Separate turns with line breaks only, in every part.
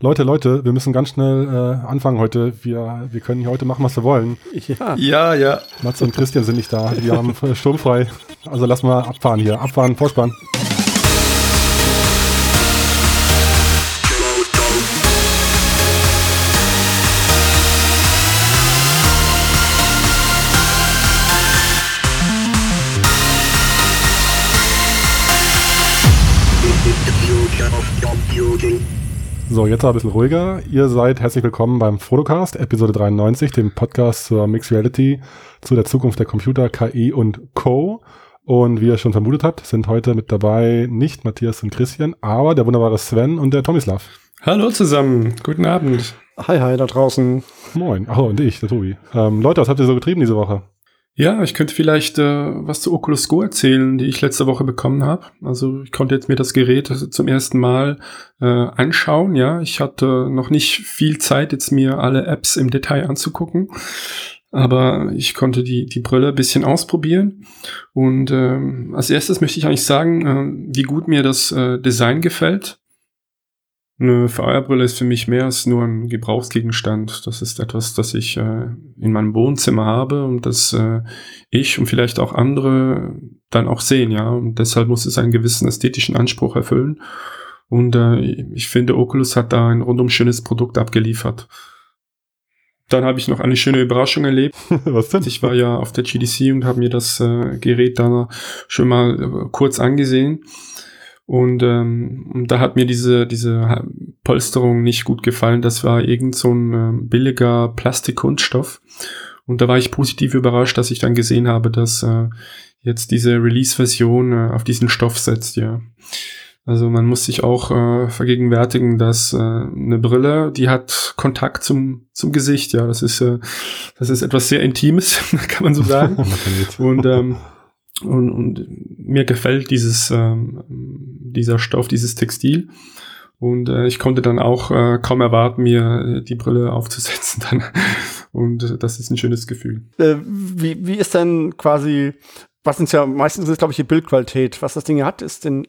Leute, Leute, wir müssen ganz schnell äh, anfangen heute. Wir, wir können hier heute machen, was wir wollen.
Ja. Ja, ja.
Mats und Christian sind nicht da. Wir haben sturmfrei. Also lass mal abfahren hier. Abfahren, Vorspann. So, jetzt aber ein bisschen ruhiger. Ihr seid herzlich willkommen beim Fotocast, Episode 93, dem Podcast zur Mixed Reality, zu der Zukunft der Computer, KI und Co. Und wie ihr schon vermutet habt, sind heute mit dabei nicht Matthias und Christian, aber der wunderbare Sven und der Tomislav.
Hallo zusammen, guten Abend.
Hi, hi, da draußen.
Moin. Ach, und ich, der Tobi. Ähm, Leute, was habt ihr so getrieben diese Woche?
Ja, ich könnte vielleicht äh, was zu Oculus Go erzählen, die ich letzte Woche bekommen habe. Also ich konnte jetzt mir das Gerät zum ersten Mal äh, anschauen. Ja, ich hatte noch nicht viel Zeit, jetzt mir alle Apps im Detail anzugucken. Aber ich konnte die, die Brille bisschen ausprobieren. Und ähm, als erstes möchte ich eigentlich sagen, äh, wie gut mir das äh, Design gefällt. Eine VR-Brille ist für mich mehr als nur ein Gebrauchsgegenstand. Das ist etwas, das ich äh, in meinem Wohnzimmer habe und das äh, ich und vielleicht auch andere dann auch sehen, ja. Und deshalb muss es einen gewissen ästhetischen Anspruch erfüllen. Und äh, ich finde, Oculus hat da ein rundum schönes Produkt abgeliefert. Dann habe ich noch eine schöne Überraschung erlebt.
Was denn?
Ich war ja auf der GDC und habe mir das äh, Gerät da schon mal äh, kurz angesehen. Und ähm, da hat mir diese, diese Polsterung nicht gut gefallen. Das war irgend so ein äh, billiger Plastikkunststoff. Und da war ich positiv überrascht, dass ich dann gesehen habe, dass äh, jetzt diese Release-Version äh, auf diesen Stoff setzt, ja. Also man muss sich auch äh, vergegenwärtigen, dass äh, eine Brille, die hat Kontakt zum zum Gesicht, ja. Das ist äh, das ist etwas sehr Intimes, kann man so sagen. Und ähm, und, und mir gefällt dieses, ähm, dieser Stoff, dieses Textil. Und äh, ich konnte dann auch äh, kaum erwarten, mir die Brille aufzusetzen dann. Und äh, das ist ein schönes Gefühl.
Äh, wie, wie ist denn quasi, was uns ja meistens ist, glaube ich, die Bildqualität. Was das Ding hat, ist den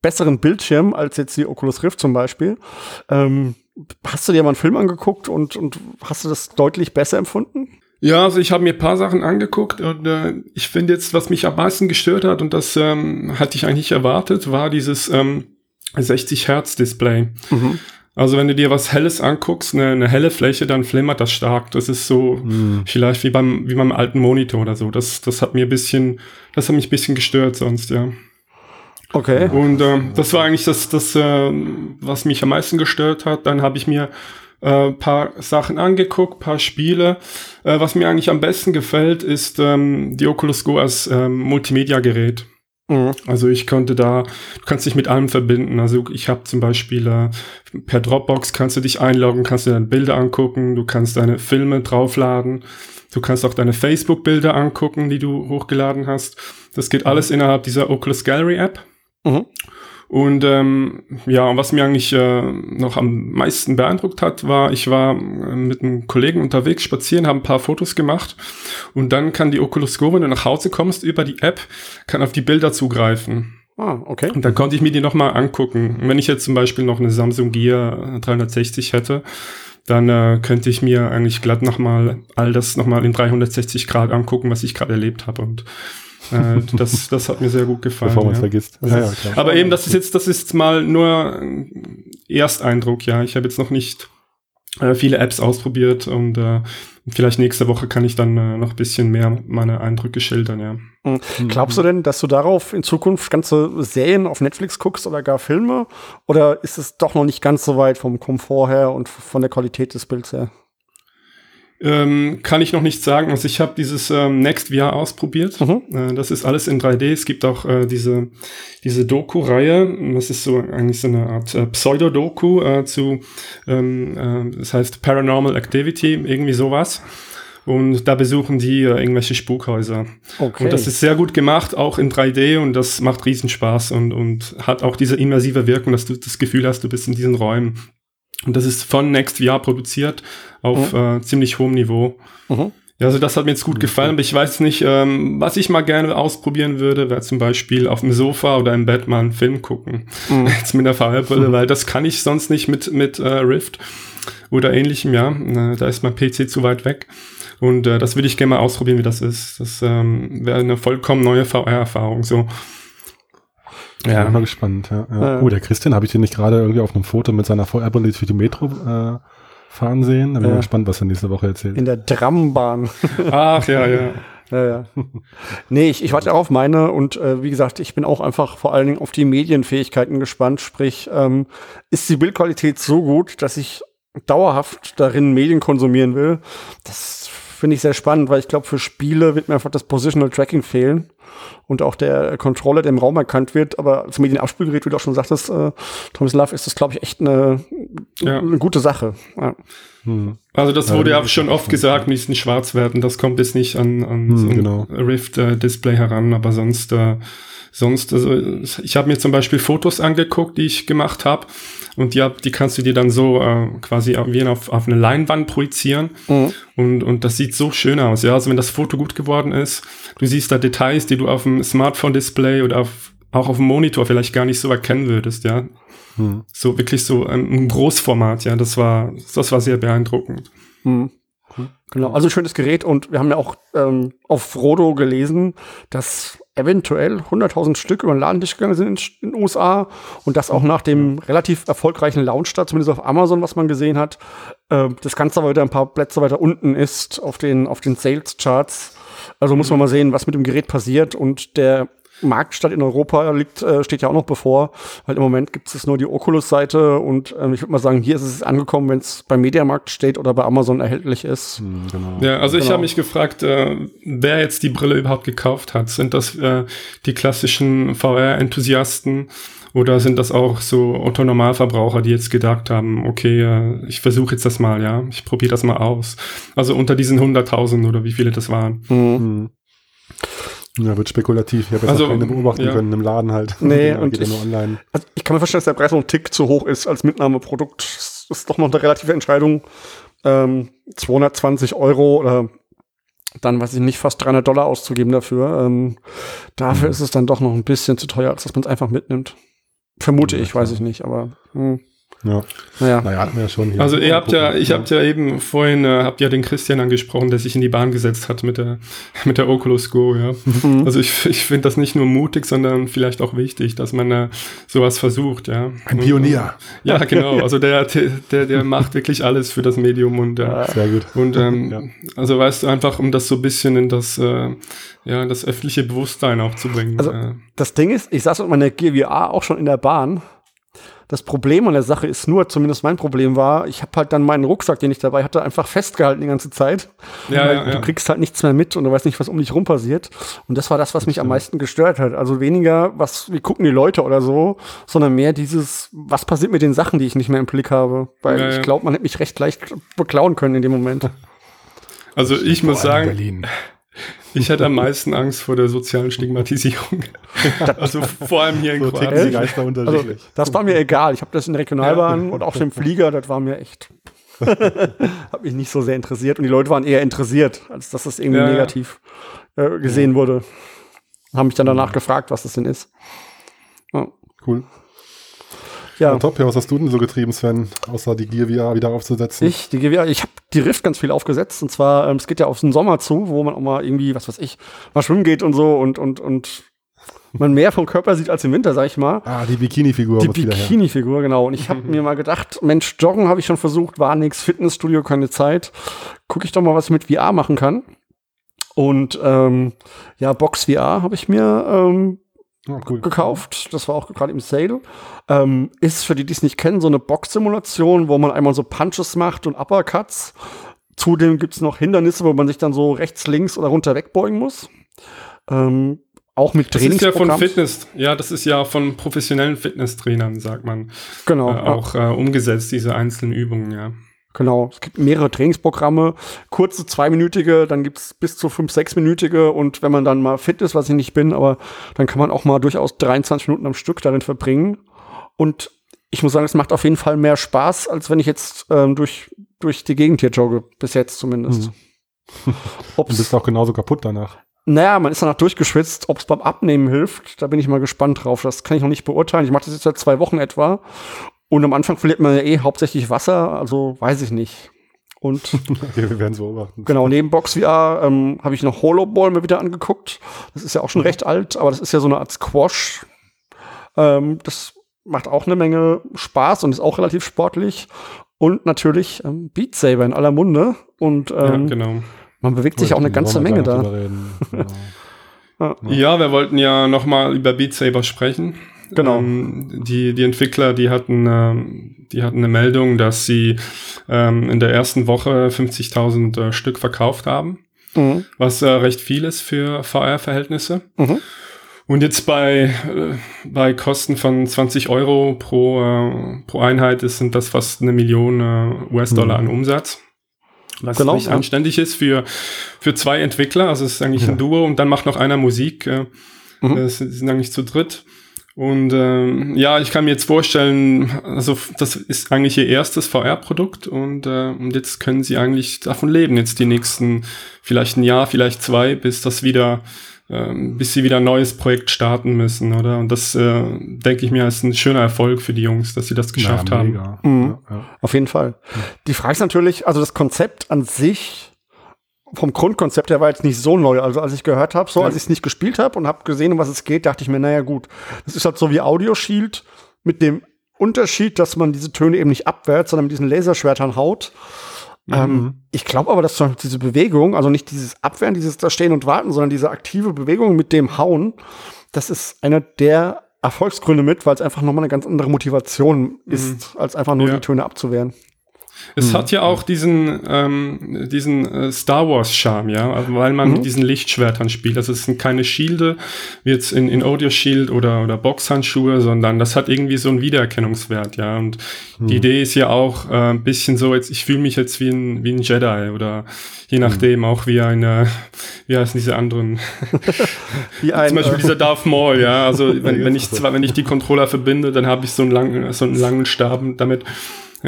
besseren Bildschirm als jetzt die Oculus Rift zum Beispiel. Ähm, hast du dir mal einen Film angeguckt und, und hast du das deutlich besser empfunden?
Ja, also ich habe mir paar Sachen angeguckt und äh, ich finde jetzt, was mich am meisten gestört hat und das ähm, hatte ich eigentlich erwartet, war dieses ähm, 60 Hertz Display. Mhm. Also wenn du dir was Helles anguckst, eine, eine helle Fläche, dann flimmert das stark. Das ist so mhm. vielleicht wie beim wie beim alten Monitor oder so. Das das hat mir ein bisschen, das hat mich ein bisschen gestört sonst, ja.
Okay.
Und äh, das war eigentlich das das äh, was mich am meisten gestört hat. Dann habe ich mir äh, paar Sachen angeguckt, paar Spiele. Äh, was mir eigentlich am besten gefällt, ist ähm, die Oculus Go als ähm, Multimedia-Gerät. Mhm. Also ich konnte da, du kannst dich mit allem verbinden. Also ich habe zum Beispiel äh, per Dropbox kannst du dich einloggen, kannst du deine Bilder angucken, du kannst deine Filme draufladen, du kannst auch deine Facebook-Bilder angucken, die du hochgeladen hast. Das geht alles mhm. innerhalb dieser Oculus Gallery App. Mhm. Und ähm, ja, was mir eigentlich äh, noch am meisten beeindruckt hat, war, ich war äh, mit einem Kollegen unterwegs spazieren, habe ein paar Fotos gemacht und dann kann die Oculus Go, wenn du nach Hause kommst, über die App, kann auf die Bilder zugreifen.
Ah, okay.
Und dann konnte ich mir die nochmal angucken. Und wenn ich jetzt zum Beispiel noch eine Samsung Gear 360 hätte, dann äh, könnte ich mir eigentlich glatt nochmal all das nochmal in 360 Grad angucken, was ich gerade erlebt habe. Und äh, das, das hat mir sehr gut gefallen.
Bevor man es ja. vergisst.
Ja, ja, klar. Aber eben, das ist jetzt, das ist mal nur Ersteindruck, ja. Ich habe jetzt noch nicht äh, viele Apps ausprobiert und äh, vielleicht nächste Woche kann ich dann äh, noch ein bisschen mehr meine Eindrücke schildern, ja.
Mhm. Glaubst du denn, dass du darauf in Zukunft ganze Serien auf Netflix guckst oder gar Filme? Oder ist es doch noch nicht ganz so weit vom Komfort her und von der Qualität des Bilds her?
Ähm, kann ich noch nicht sagen. Also ich habe dieses ähm, Next VR ausprobiert. Mhm. Äh, das ist alles in 3D. Es gibt auch äh, diese, diese Doku-Reihe. Das ist so eigentlich so eine Art äh, Pseudo-Doku äh, zu, ähm, äh, das heißt Paranormal Activity, irgendwie sowas. Und da besuchen die äh, irgendwelche Spukhäuser. Okay. Und das ist sehr gut gemacht, auch in 3D und das macht Riesenspaß und, und hat auch diese immersive Wirkung, dass du das Gefühl hast, du bist in diesen Räumen. Und das ist von NextVR produziert auf mhm. äh, ziemlich hohem Niveau. Mhm. Ja, also das hat mir jetzt gut gefallen, aber ich weiß nicht, ähm, was ich mal gerne ausprobieren würde, wäre zum Beispiel auf dem Sofa oder im Bett mal einen Film gucken. Mhm. Jetzt mit der VR-Brille, mhm. weil das kann ich sonst nicht mit, mit äh, Rift oder ähnlichem, ja. Äh, da ist mein PC zu weit weg. Und äh, das würde ich gerne mal ausprobieren, wie das ist. Das ähm, wäre eine vollkommen neue VR-Erfahrung. So.
Ja, bin mal gespannt. Ja, ja. Oh, der Christian, habe ich den nicht gerade irgendwie auf einem Foto mit seiner VR-Brille durch die Metro äh, fahren sehen. Da bin ich ja. gespannt, was er nächste Woche erzählt.
In der Trambahn.
Ach, ja, ja.
Ja, ja. Nee, ich, ich warte auch auf meine und äh, wie gesagt, ich bin auch einfach vor allen Dingen auf die Medienfähigkeiten gespannt. Sprich, ähm, ist die Bildqualität so gut, dass ich dauerhaft darin Medien konsumieren will? Das finde ich sehr spannend, weil ich glaube, für Spiele wird mir einfach das Positional Tracking fehlen und auch der Controller, der im Raum erkannt wird. Aber zum Medienabspielgerät, wie du auch schon sagtest, äh, Thomas Love, ist das, glaube ich, echt eine, ja. eine gute Sache. Ja.
Hm. Also das wurde ja, schon oft gesagt mit diesen Schwarzwerten, das kommt jetzt nicht an, an hm, so ein genau. Rift-Display äh, heran, aber sonst, äh, sonst, also ich habe mir zum Beispiel Fotos angeguckt, die ich gemacht habe und die, die kannst du dir dann so äh, quasi wie auf, auf eine Leinwand projizieren. Mhm. Und, und das sieht so schön aus. Ja, also wenn das Foto gut geworden ist, du siehst da Details, die du auf dem Smartphone-Display oder auf, auch auf dem Monitor vielleicht gar nicht so erkennen würdest, ja. Mhm. So wirklich so ein, ein Großformat, ja. Das war, das war sehr beeindruckend. Mhm.
Genau, also schönes Gerät und wir haben ja auch ähm, auf Frodo gelesen, dass eventuell 100.000 Stück über den Ladendisch gegangen sind in den USA und das auch nach dem relativ erfolgreichen Launchstart, zumindest auf Amazon, was man gesehen hat. Äh, das Ganze aber wieder ein paar Plätze weiter unten ist auf den, auf den Sales Charts. Also muss man mal sehen, was mit dem Gerät passiert und der Marktstart in Europa liegt, äh, steht ja auch noch bevor, weil im Moment gibt es nur die Oculus-Seite und ähm, ich würde mal sagen, hier ist es angekommen, wenn es beim Mediamarkt steht oder bei Amazon erhältlich ist.
Mhm, genau. Ja, also genau. ich habe mich gefragt, äh, wer jetzt die Brille überhaupt gekauft hat. Sind das äh, die klassischen VR-Enthusiasten oder sind das auch so Otto-Normalverbraucher, die jetzt gedacht haben, okay, äh, ich versuche jetzt das mal, ja, ich probiere das mal aus. Also unter diesen 100.000 oder wie viele das waren. Mhm.
Ja, wird spekulativ. Ich habe jetzt also, keine beobachten ja. können im Laden halt.
Nee, ja, und ich, nur Also ich kann mir vorstellen, dass der Preis noch ein Tick zu hoch ist als Mitnahmeprodukt. Das ist doch noch eine relative Entscheidung. Ähm, 220 Euro oder dann, weiß ich nicht, fast 300 Dollar auszugeben dafür. Ähm, dafür mhm. ist es dann doch noch ein bisschen zu teuer, als dass man es einfach mitnimmt. Vermute ja, ich, weiß ich nicht, aber. Mh.
Ja. Naja. naja, hatten wir ja schon.
Hier also ihr habt ja, ich ja. habt ja eben vorhin, äh, habt ja den Christian angesprochen, der sich in die Bahn gesetzt hat mit der, mit der Oculus Go, ja. Mhm. Also ich, ich finde das nicht nur mutig, sondern vielleicht auch wichtig, dass man äh, sowas versucht, ja.
Ein Pionier.
Und, ja, genau. Also der, der, der macht wirklich alles für das Medium und, äh,
Sehr gut.
Und, ähm, ja. also weißt du, einfach um das so ein bisschen in das, äh, ja, in das öffentliche Bewusstsein auch zu bringen.
Also
äh.
das Ding ist, ich saß mit meiner GWA auch schon in der Bahn das Problem an der Sache ist nur, zumindest mein Problem war, ich habe halt dann meinen Rucksack, den ich dabei hatte, einfach festgehalten die ganze Zeit. Ja, ja, ja. Du kriegst halt nichts mehr mit und du weißt nicht, was um dich rum passiert. Und das war das, was mich am meisten gestört hat. Also weniger, was, wie gucken die Leute oder so, sondern mehr dieses, was passiert mit den Sachen, die ich nicht mehr im Blick habe. Weil ja, ich glaube, man hätte mich recht leicht beklauen können in dem Moment.
Also ich muss sagen, Berlin. Ich hätte am meisten Angst vor der sozialen Stigmatisierung. also vor allem hier in so Kroatien.
Geister unterschiedlich. Also, das war mir egal. Ich habe das in der Regionalbahn ja. und auf dem Flieger, das war mir echt. hat mich nicht so sehr interessiert. Und die Leute waren eher interessiert, als dass das irgendwie ja, negativ äh, gesehen ja. wurde. Haben mich dann danach gefragt, was das denn ist.
Cool. Ja. ja. top. Ja, was hast du denn so getrieben, Sven, außer die Gear VR wieder aufzusetzen?
Ich, die Gear VR, ich habe die Rift ganz viel aufgesetzt. Und zwar, ähm, es geht ja auf den Sommer zu, wo man auch mal irgendwie, was weiß ich, mal schwimmen geht und so und, und, und man mehr vom Körper sieht als im Winter, sag ich mal.
Ah, die Bikini-Figur.
Die Bikini-Figur, genau. Und ich habe mir mal gedacht, Mensch, Joggen habe ich schon versucht, war nix, Fitnessstudio, keine Zeit. Gucke ich doch mal, was ich mit VR machen kann. Und ähm, ja, Box VR habe ich mir ähm, Oh, cool. gekauft. Das war auch gerade im Sale. Ähm, ist für die, die es nicht kennen, so eine Box-Simulation, wo man einmal so Punches macht und Uppercuts. Zudem gibt es noch Hindernisse, wo man sich dann so rechts, links oder runter wegbeugen muss. Ähm, auch mit
Trainings. Das ist ja von Fitness, ja, das ist ja von professionellen Fitnesstrainern, sagt man.
Genau.
Äh, auch äh, umgesetzt, diese einzelnen Übungen, ja.
Genau, es gibt mehrere Trainingsprogramme, kurze zweiminütige, dann gibt's bis zu fünf, sechsminütige und wenn man dann mal fit ist, was ich nicht bin, aber dann kann man auch mal durchaus 23 Minuten am Stück darin verbringen. Und ich muss sagen, es macht auf jeden Fall mehr Spaß, als wenn ich jetzt ähm, durch, durch die Gegend hier jogge, bis jetzt zumindest. Mhm.
Und bist auch genauso kaputt danach.
Naja, man ist danach durchgeschwitzt. Ob es beim Abnehmen hilft, da bin ich mal gespannt drauf. Das kann ich noch nicht beurteilen. Ich mache das jetzt seit zwei Wochen etwa. Und am Anfang verliert man ja eh hauptsächlich Wasser, also weiß ich nicht. Und
okay, wir werden es beobachten.
Genau, neben Box VR ähm, habe ich noch Holoball mir wieder angeguckt. Das ist ja auch schon mhm. recht alt, aber das ist ja so eine Art Squash. Ähm, das macht auch eine Menge Spaß und ist auch relativ sportlich. Und natürlich ähm, Beat Saber in aller Munde. Und ähm, ja, genau. man bewegt sich auch eine ganze Menge da.
Genau. ja, wir wollten ja noch mal über Beat Saber sprechen. Genau. Ähm, die, die Entwickler, die hatten, ähm, die hatten eine Meldung, dass sie ähm, in der ersten Woche 50.000 äh, Stück verkauft haben, mhm. was äh, recht viel ist für VR-Verhältnisse. Mhm. Und jetzt bei, äh, bei Kosten von 20 Euro pro, äh, pro Einheit ist, sind das fast eine Million äh, US-Dollar mhm. an Umsatz. Was genau, nicht ja. anständig ist für, für zwei Entwickler. Also es ist eigentlich ja. ein Duo und dann macht noch einer Musik. Äh, mhm. Es sind eigentlich zu dritt. Und ähm, ja, ich kann mir jetzt vorstellen, also das ist eigentlich ihr erstes VR-Produkt und, äh, und jetzt können sie eigentlich davon leben, jetzt die nächsten vielleicht ein Jahr, vielleicht zwei, bis das wieder, ähm, bis sie wieder ein neues Projekt starten müssen, oder? Und das äh, denke ich mir ist ein schöner Erfolg für die Jungs, dass sie das geschafft ja, haben.
Mhm. Ja, ja. Auf jeden Fall. Die Frage ist natürlich, also das Konzept an sich vom Grundkonzept her war jetzt nicht so neu. Also als ich gehört habe, so als ich es nicht gespielt habe und habe gesehen, um was es geht, dachte ich mir, naja gut, das ist halt so wie Audio Shield mit dem Unterschied, dass man diese Töne eben nicht abwärts, sondern mit diesen Laserschwertern haut. Mhm. Ähm, ich glaube aber, dass diese Bewegung, also nicht dieses Abwehren, dieses da stehen und warten, sondern diese aktive Bewegung mit dem Hauen, das ist einer der Erfolgsgründe mit, weil es einfach nochmal eine ganz andere Motivation mhm. ist, als einfach nur ja. die Töne abzuwehren.
Es mhm. hat ja auch diesen, ähm, diesen äh, Star Wars-Charme, ja, also weil man mhm. mit diesen Lichtschwertern spielt. Also es sind keine Schilde, wie jetzt in, in Audio Shield oder, oder Boxhandschuhe, sondern das hat irgendwie so einen Wiedererkennungswert, ja. Und mhm. die Idee ist ja auch äh, ein bisschen so, jetzt, ich fühle mich jetzt wie ein, wie ein Jedi oder je mhm. nachdem auch wie eine, wie heißen diese anderen? wie ein, Zum Beispiel äh, dieser Darth Maul, ja. Also wenn, wenn ich zwar, wenn ich die Controller verbinde, dann habe ich so einen langen, so einen langen Stab damit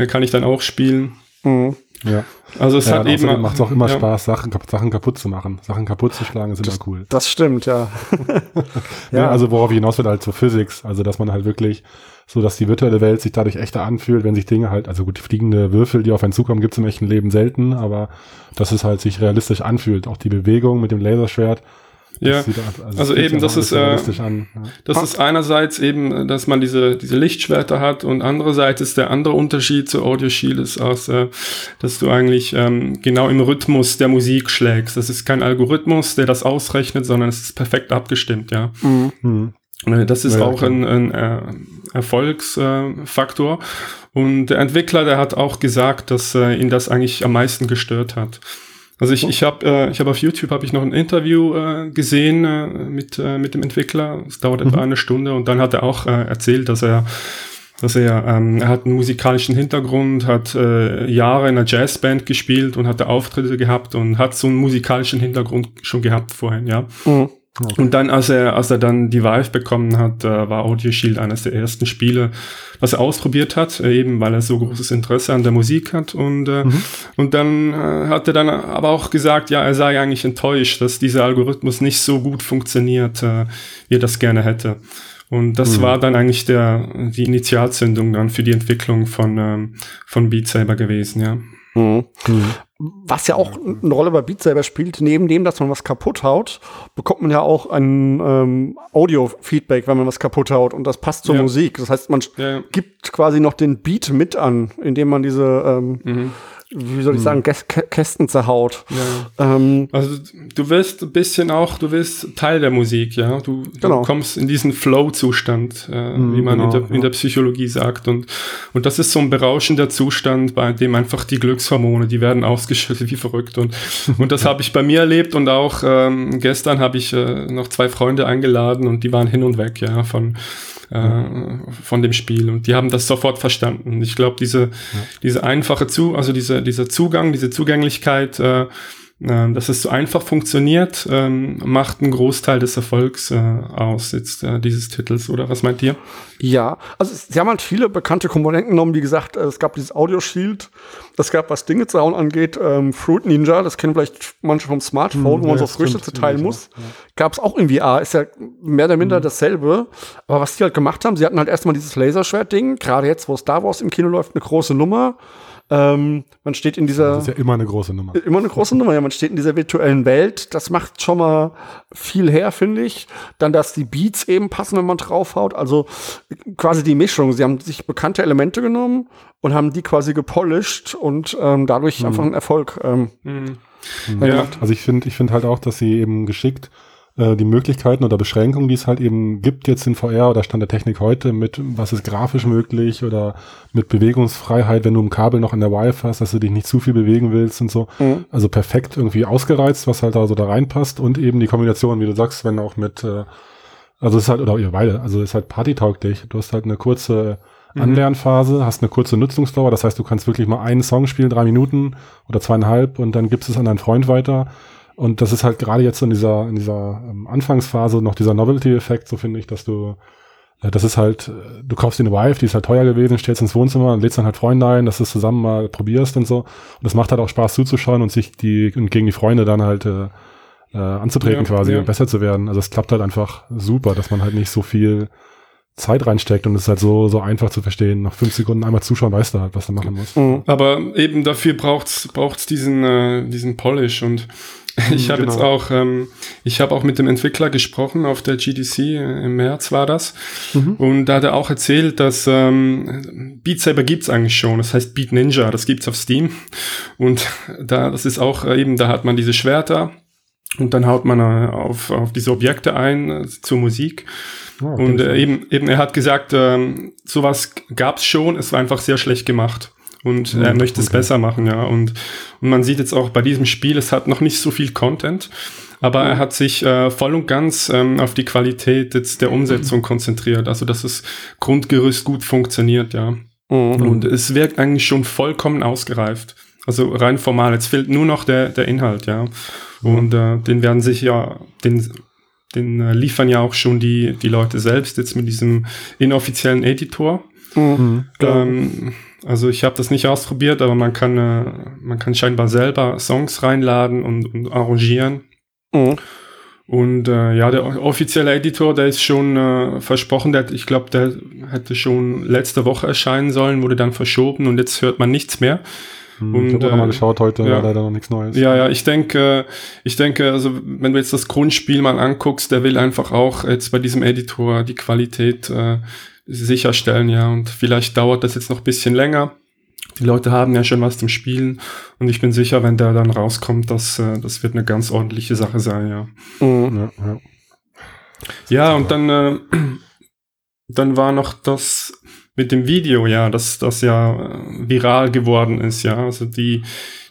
kann ich dann auch spielen.
Mhm. Ja. Also es ja, hat eben macht es auch immer ja. Spaß, Sachen, Sachen kaputt zu machen. Sachen kaputt zu schlagen ist
das,
immer cool.
Das stimmt, ja.
ja. Also worauf ich hinaus will, halt zur Physics. Also dass man halt wirklich so, dass die virtuelle Welt sich dadurch echter anfühlt, wenn sich Dinge halt, also gut, fliegende Würfel, die auf einen zukommen, gibt es im echten Leben selten, aber dass es halt sich realistisch anfühlt. Auch die Bewegung mit dem Laserschwert
ja, also, also eben, das ist, äh, das ist einerseits eben, dass man diese, diese Lichtschwerter hat und andererseits ist der andere Unterschied zu Audio Shield ist auch, äh, dass du eigentlich ähm, genau im Rhythmus der Musik schlägst. Das ist kein Algorithmus, der das ausrechnet, sondern es ist perfekt abgestimmt, ja. Mhm. mhm. Äh, das ist ja, auch ein, ein äh, Erfolgsfaktor. Äh, und der Entwickler, der hat auch gesagt, dass äh, ihn das eigentlich am meisten gestört hat. Also ich, ich habe äh, ich hab auf YouTube habe ich noch ein Interview äh, gesehen äh, mit, äh, mit dem Entwickler. Es dauert mhm. etwa eine Stunde und dann hat er auch äh, erzählt, dass er dass er, ähm, er hat einen musikalischen Hintergrund, hat äh, Jahre in einer Jazzband gespielt und hatte Auftritte gehabt und hat so einen musikalischen Hintergrund schon gehabt vorhin, ja. Mhm. Okay. Und dann, als er, als er dann die Vive bekommen hat, äh, war Audio Shield eines der ersten Spiele, was er ausprobiert hat, äh, eben weil er so großes Interesse an der Musik hat. Und, äh, mhm. und dann äh, hat er dann aber auch gesagt, ja, er sei eigentlich enttäuscht, dass dieser Algorithmus nicht so gut funktioniert, äh, wie er das gerne hätte. Und das mhm. war dann eigentlich der, die Initialzündung dann für die Entwicklung von, ähm, von Beat Saber gewesen, ja. Mhm.
Mhm. Was ja auch eine Rolle bei Beat Saber spielt, neben dem, dass man was kaputt haut, bekommt man ja auch ein ähm, Audio-Feedback, wenn man was kaputt haut. Und das passt zur ja. Musik. Das heißt, man ja. gibt quasi noch den Beat mit an, indem man diese ähm, mhm wie soll ich sagen, hm. Kästen zerhaut.
Ja. Ähm, also du wirst ein bisschen auch, du wirst Teil der Musik, ja. Du, genau. du kommst in diesen Flow-Zustand, äh, mhm, wie man genau, in, der, in der Psychologie sagt. Und, und das ist so ein berauschender Zustand, bei dem einfach die Glückshormone, die werden ausgeschüttet wie verrückt. Und, und das habe ich bei mir erlebt und auch ähm, gestern habe ich äh, noch zwei Freunde eingeladen und die waren hin und weg, ja, von äh, von dem Spiel. Und die haben das sofort verstanden. Ich glaube, diese, ja. diese einfache Zu, also diese, dieser Zugang, diese Zugänglichkeit, äh, ähm, dass es so einfach funktioniert, ähm, macht einen Großteil des Erfolgs äh, aus jetzt äh, dieses Titels, oder was meint ihr?
Ja, also sie haben halt viele bekannte Komponenten genommen, wie gesagt, äh, es gab dieses Audio Shield, es gab, was Dinge zu hauen angeht, ähm, Fruit Ninja, das kennen vielleicht manche vom Smartphone,
Hm,
wo man
ja,
so Früchte zerteilen
ja.
muss. Gab es auch irgendwie A, ist ja mehr oder
Hm.
minder dasselbe. Aber was die halt gemacht haben, sie hatten halt erstmal dieses Laserschwert-Ding, gerade jetzt, wo Star Wars im Kino läuft, eine große Nummer. Ähm, man steht in dieser
Das ist ja immer eine große Nummer.
immer eine große Nummer. Ja, man steht in dieser virtuellen Welt. Das macht schon mal viel her, finde ich. Dann, dass die Beats eben passen, wenn man draufhaut. Also quasi die Mischung. Sie haben sich bekannte Elemente genommen und haben die quasi gepolished und ähm, dadurch einfach einen Erfolg. Ähm,
Ja,
Also ich finde ich finde halt auch, dass sie eben geschickt äh, die Möglichkeiten oder Beschränkungen, die es halt eben gibt jetzt in VR oder Stand der Technik heute mit, was ist grafisch möglich oder mit Bewegungsfreiheit, wenn du ein Kabel noch in der Wi-Fi hast, dass du dich nicht zu viel bewegen willst und so.
Mhm.
Also perfekt irgendwie ausgereizt, was halt da so da reinpasst und eben die Kombination, wie du sagst, wenn auch mit, äh, also es ist halt, oder ihr beide, also es ist halt partytauglich. Du hast halt eine kurze Anlernphase, hast eine kurze Nutzungsdauer, das heißt, du kannst wirklich mal einen Song spielen, drei Minuten oder zweieinhalb und dann gibst es an deinen Freund weiter. Und das ist halt gerade jetzt in dieser, in dieser ähm, Anfangsphase noch dieser Novelty-Effekt, so finde ich, dass du, äh, das ist halt, äh, du kaufst dir eine Vive, die ist halt teuer gewesen, stellst ins Wohnzimmer und lädst dann halt Freunde ein, dass du es zusammen mal probierst und so. Und das macht halt auch Spaß zuzuschauen und sich die, und gegen die Freunde dann halt, äh, äh, anzutreten
Ja,
quasi
ja.
und besser zu werden. Also es klappt halt einfach super, dass man halt nicht so viel Zeit reinsteckt und es ist halt so, so einfach zu verstehen. Nach fünf Sekunden einmal zuschauen, weißt du halt, was du machen musst.
Mhm.
Aber eben dafür braucht's braucht's diesen äh, diesen Polish und ich habe
genau.
jetzt auch ähm, ich habe auch mit dem Entwickler gesprochen auf der GDC äh, im März war das und da hat er auch erzählt, dass ähm, Beat Saber gibt's eigentlich schon. Das heißt Beat Ninja, das gibt's auf Steam und da das ist auch äh, eben da hat man diese Schwerter und dann haut man äh, auf auf diese Objekte ein äh, zur Musik
Ja,
und äh, eben, eben, er hat gesagt, ähm, sowas gab's schon, es war einfach sehr schlecht gemacht. Und
Hm,
er möchte es
okay.
besser machen, ja. Und, und man sieht jetzt auch bei diesem Spiel, es hat noch nicht so viel Content, aber er hat sich äh, voll und ganz ähm, auf die Qualität jetzt der Umsetzung konzentriert. Also, dass das Grundgerüst gut funktioniert, ja.
Mhm.
Und es wirkt eigentlich schon vollkommen ausgereift. Also rein formal. Jetzt fehlt nur noch der, der Inhalt, ja. Und äh, den werden sich ja, den, den äh, liefern ja auch schon die, die Leute selbst jetzt mit diesem inoffiziellen Editor.
Mhm.
Ähm, also ich habe das nicht ausprobiert, aber man kann, äh, man kann scheinbar selber Songs reinladen und, und arrangieren.
Mhm.
Und äh, ja, der offizielle Editor, der ist schon äh, versprochen, der, hat- ich glaube, der hätte schon letzte Woche erscheinen sollen, wurde dann verschoben und jetzt hört man nichts mehr.
Hm,
und,
ich habe auch noch mal
äh,
geschaut, heute
ja.
leider noch nichts Neues.
Ja, ja, ich denke, ich denke, also wenn du jetzt das Grundspiel mal anguckst, der will einfach auch jetzt bei diesem Editor die Qualität äh, sicherstellen, ja. Und vielleicht dauert das jetzt noch ein bisschen länger. Die Leute haben ja schon was zum Spielen und ich bin sicher, wenn der dann rauskommt, dass äh, das wird eine ganz ordentliche Sache sein, ja.
Mhm.
Ja, ja.
Ja, und dann, äh, dann war noch das mit dem Video, ja, dass das ja äh, viral geworden ist, ja. Also die,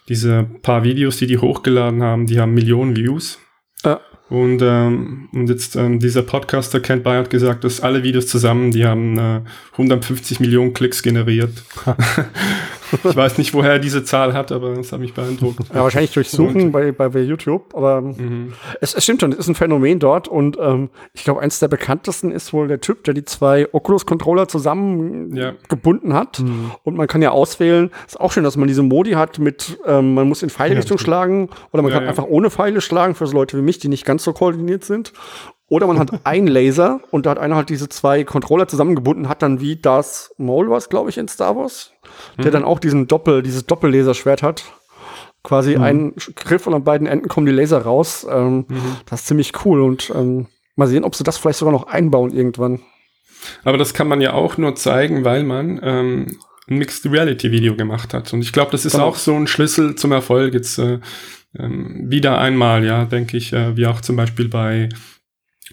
diese paar Videos, die die hochgeladen haben, die haben Millionen Views.
Ja.
Und, ähm, und jetzt ähm, dieser Podcaster Kent Bayer hat gesagt, dass alle Videos zusammen, die haben äh, 150 Millionen Klicks generiert. ich weiß nicht, woher er diese Zahl hat, aber das hat mich beeindruckt.
Ja, wahrscheinlich durch Suchen bei, bei, bei YouTube, aber
Mhm.
es, es stimmt schon, es ist ein Phänomen dort und ähm, ich glaube, eins der bekanntesten ist wohl der Typ, der die zwei Oculus-Controller zusammen
Ja.
gebunden hat. Und man kann ja auswählen, ist auch schön, dass man diese Modi hat mit, ähm, man muss in Pfeilrichtung
Ja,
schlagen oder man kann einfach ohne Pfeile schlagen für so Leute wie mich, die nicht ganz so koordiniert sind. Oder man hat einen Laser und da hat einer halt diese zwei Controller zusammengebunden, hat dann wie das Maul was, glaube ich, in Star Wars, der dann auch diesen Doppel, dieses Doppellaserschwert hat. Quasi ein Griff und an beiden Enden kommen die Laser raus. Ähm, Das ist ziemlich cool und ähm, mal sehen, ob sie das vielleicht sogar noch einbauen irgendwann.
Aber das kann man ja auch nur zeigen, weil man ähm, ein Mixed Reality Video gemacht hat. Und ich glaube, das ist
Genau.
auch so ein Schlüssel zum Erfolg. Jetzt äh, ähm, wieder einmal, ja, denke ich, äh, wie auch zum Beispiel bei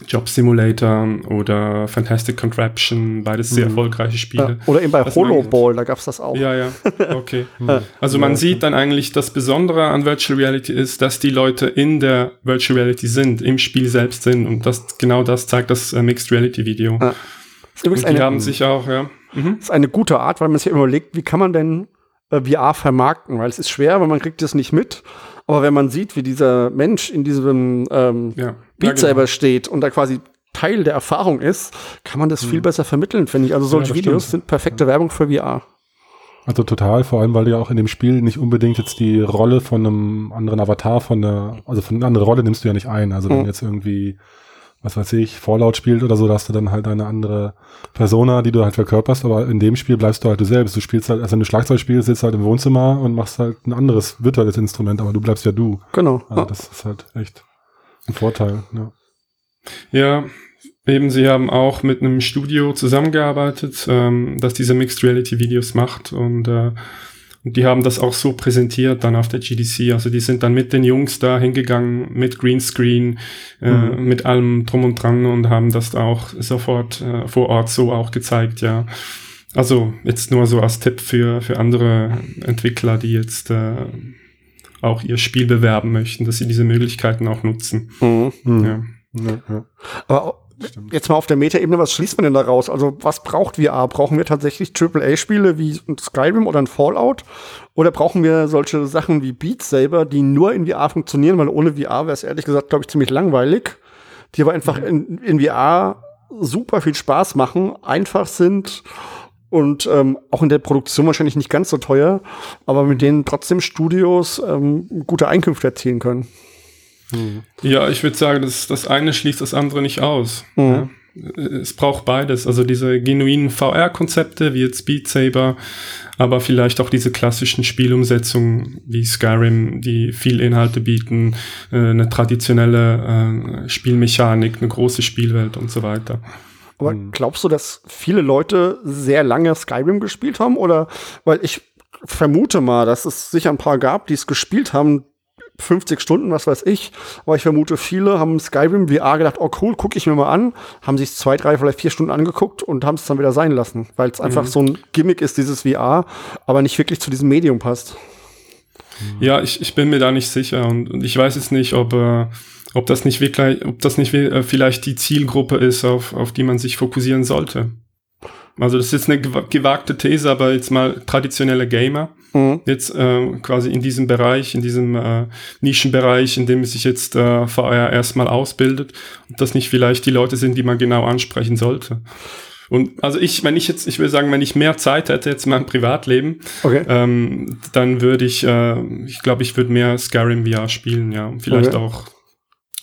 Job Simulator oder Fantastic Contraption, beides sehr
Mhm.
erfolgreiche Spiele.
oder eben bei
Was
Holo Ball, da gab's das auch.
Ja, ja, okay. Also man sieht dann eigentlich, das Besondere an Virtual Reality ist, dass die Leute in der Virtual Reality sind, im Spiel selbst sind. Und das genau das zeigt das äh, Mixed Reality Video.
Ja. ist übrigens
Und die
eine,
haben sich auch, ja. Mhm.
ist eine gute Art, weil man sich überlegt, wie kann man denn äh, VR vermarkten, weil es ist schwer, weil man kriegt es nicht mit. Aber wenn man sieht, wie dieser Mensch in diesem ähm,
Ja.
Beat
ja,
Saber steht und da quasi Teil der Erfahrung ist, kann man das viel besser vermitteln, finde ich. Also solche
das
Videos
stimmt.
sind perfekte Werbung für VR.
Also total, vor allem, weil du ja auch in dem Spiel nicht unbedingt jetzt die Rolle von einem anderen Avatar von der, also von einer anderen Rolle nimmst du ja nicht ein. Also wenn
Mhm.
jetzt irgendwie, was weiß ich, Fallout spielt oder so, da hast du dann halt eine andere Persona, die du halt verkörperst, aber in dem Spiel bleibst du halt du selbst. Du spielst halt, also wenn du Schlagzeug spielst, sitzt halt im Wohnzimmer und machst halt ein anderes virtuelles Instrument, aber du bleibst ja du.
Genau.
Also
Ja.
das ist halt echt ein Vorteil. Ja.
Ja, eben, sie haben auch mit einem Studio zusammengearbeitet, ähm, das diese Mixed Reality Videos macht und, äh, und die haben das auch so präsentiert dann auf der GDC. Also die sind dann mit den Jungs da hingegangen, mit Greenscreen, äh,
Mhm.
mit allem drum und dran und haben das da auch sofort äh, vor Ort so auch gezeigt, ja. Also jetzt nur so als Tipp für, für andere Entwickler, die jetzt äh, auch ihr Spiel bewerben möchten, dass sie diese Möglichkeiten auch nutzen.
Mhm.
Mhm.
Ja.
Ja, ja,
Aber
stimmt.
jetzt mal auf der Meta-Ebene, was schließt man denn daraus? Also, was braucht VR? Brauchen wir tatsächlich AAA-Spiele wie ein Skyrim oder ein Fallout? Oder brauchen wir solche Sachen wie Beat Saber, die nur in VR funktionieren? Weil ohne VR wäre es ehrlich gesagt, glaube ich, ziemlich langweilig. Die aber einfach in, in VR super viel Spaß machen, einfach sind und ähm, auch in der Produktion wahrscheinlich nicht ganz so teuer, aber mit denen trotzdem Studios ähm, gute Einkünfte erzielen können.
Mhm.
Ja, ich würde sagen, das, das eine schließt das andere nicht aus.
Mhm.
Ja. Es braucht beides. Also diese genuinen VR-Konzepte wie jetzt Beat Saber, aber vielleicht auch diese klassischen Spielumsetzungen wie Skyrim, die viel Inhalte bieten, äh, eine traditionelle äh, Spielmechanik, eine große Spielwelt und so weiter.
Aber
Mhm.
glaubst du, dass viele Leute sehr lange Skyrim gespielt haben? Oder weil ich vermute mal, dass es sicher ein paar gab, die es gespielt haben, 50 Stunden, was weiß ich. Aber ich vermute, viele haben Skyrim VR gedacht, oh cool, gucke ich mir mal an, haben sich zwei, drei, vielleicht vier Stunden angeguckt und haben es dann wieder sein lassen, weil es einfach so ein Gimmick ist, dieses VR, aber nicht wirklich zu diesem Medium passt.
Ja, ich, ich bin mir da nicht sicher und, und ich weiß jetzt nicht, ob, äh, ob das nicht wirklich, ob das nicht äh, vielleicht die Zielgruppe ist, auf, auf die man sich fokussieren sollte. Also das ist jetzt eine gewa- gewagte These, aber jetzt mal traditionelle Gamer,
Mhm.
jetzt äh, quasi in diesem Bereich, in diesem äh, Nischenbereich, in dem sich jetzt äh, VR erstmal ausbildet, ob das nicht vielleicht die Leute sind, die man genau ansprechen sollte. Und also ich, wenn ich jetzt, ich will sagen, wenn ich mehr Zeit hätte jetzt in meinem Privatleben,
Okay.
ähm, dann würde ich, äh, ich glaube, ich würde mehr Skyrim VR spielen, ja. Vielleicht
Okay.
auch,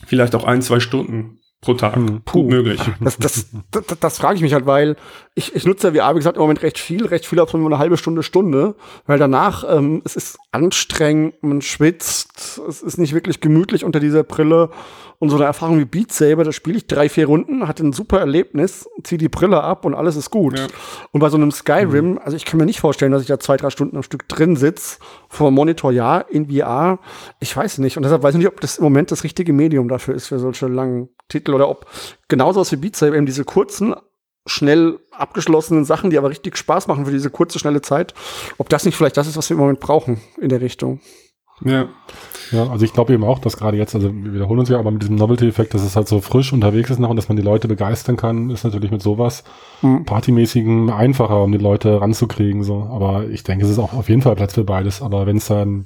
vielleicht auch ein, zwei Stunden pro Tag.
Hm.
Gut möglich.
Das, das, das, das frage ich mich halt, weil ich, ich nutze ja VR, wie gesagt, im Moment recht viel, recht viel auf so eine halbe Stunde, Stunde, weil danach, ähm, es ist anstrengend, man schwitzt, es ist nicht wirklich gemütlich unter dieser Brille und so eine Erfahrung wie Beat Saber, da spiele ich drei, vier Runden, hatte ein super Erlebnis, ziehe die Brille ab und alles ist gut.
Ja.
Und bei so einem Skyrim, also ich kann mir nicht vorstellen, dass ich da zwei, drei Stunden am Stück drin sitze, vor dem Monitor, ja, in VR, ich weiß nicht. Und deshalb weiß ich nicht, ob das im Moment das richtige Medium dafür ist, für solche langen Titel oder ob genauso was wie Beat Saber eben diese kurzen, schnell abgeschlossenen Sachen, die aber richtig Spaß machen für diese kurze, schnelle Zeit, ob das nicht vielleicht das ist, was wir im Moment brauchen in der Richtung.
Ja.
Ja, also ich glaube eben auch, dass gerade jetzt, also wir wiederholen uns ja, aber mit diesem Novelty-Effekt, dass es halt so frisch unterwegs ist noch und dass man die Leute begeistern kann, ist natürlich mit sowas
Mhm.
partymäßigen einfacher, um die Leute ranzukriegen. So. Aber ich denke, es ist auch auf jeden Fall Platz für beides. Aber wenn es dann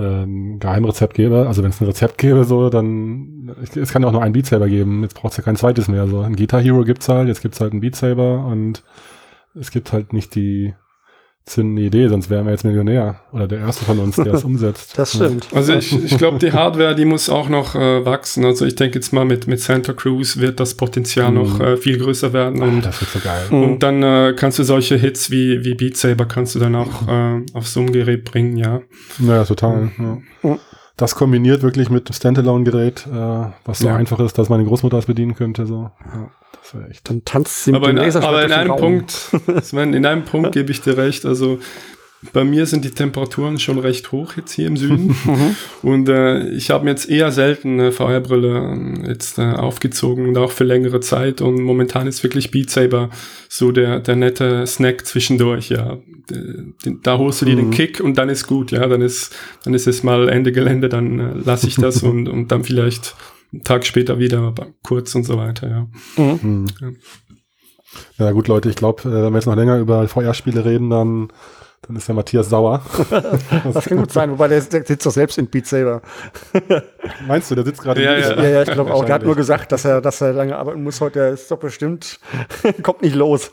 ein Geheimrezept gäbe, also wenn es ein Rezept gäbe, so, dann es- kann ja auch nur ein Beat Saber geben. Jetzt braucht es ja kein zweites mehr. So ein Guitar Hero gibt's halt, jetzt gibt's halt ein Beat Saber und es gibt halt nicht die zündende Idee, sonst wären wir jetzt Millionär oder der erste von uns, der es umsetzt.
Das stimmt.
Also ich, ich glaube, die Hardware, die muss auch noch äh, wachsen. Also ich denke jetzt mal mit, mit Santa Cruz wird das Potenzial
Mhm.
noch äh, viel größer werden. Und,
das wird so geil.
Mhm.
und dann äh, kannst du solche Hits wie, wie Beat Saber kannst du dann auch äh, auf so ein Gerät bringen, ja.
Ja, total. Ja. Das kombiniert wirklich mit Standalone-Gerät, äh, was so
Ja.
einfach ist, dass meine Großmutter es bedienen könnte. So. Ja, das wäre echt.
Dann tanzt sie mit
Aber in,
dem Laserschwert
aber in einem
Raum.
Punkt, Sven, in einem Punkt gebe ich dir recht. Also bei mir sind die Temperaturen schon recht hoch jetzt hier im Süden.
Mhm.
Und äh, ich habe mir jetzt eher selten eine VR-Brille äh, jetzt äh, aufgezogen und auch für längere Zeit. Und momentan ist wirklich Beat Saber so der, der nette Snack zwischendurch, ja. Den- Da holst du dir den
Mhm.
Kick und dann ist gut, ja. Dann ist, dann ist es mal Ende Gelände, dann äh, lasse ich das und, und dann vielleicht einen Tag später wieder kurz und so weiter, ja.
Mhm.
Hm.
Ja.
Ja gut, Leute, ich glaube, äh, wenn wir jetzt noch länger über VR-Spiele reden, dann Dann ist der Matthias sauer.
das kann gut sein, wobei der, der sitzt doch selbst in Beat Saber.
Meinst du, der sitzt gerade
Ja,
in
ja.
Ja, ja, ich glaube auch. Der hat nur gesagt, dass er, dass er lange arbeiten muss heute. Der ist doch bestimmt, kommt nicht los.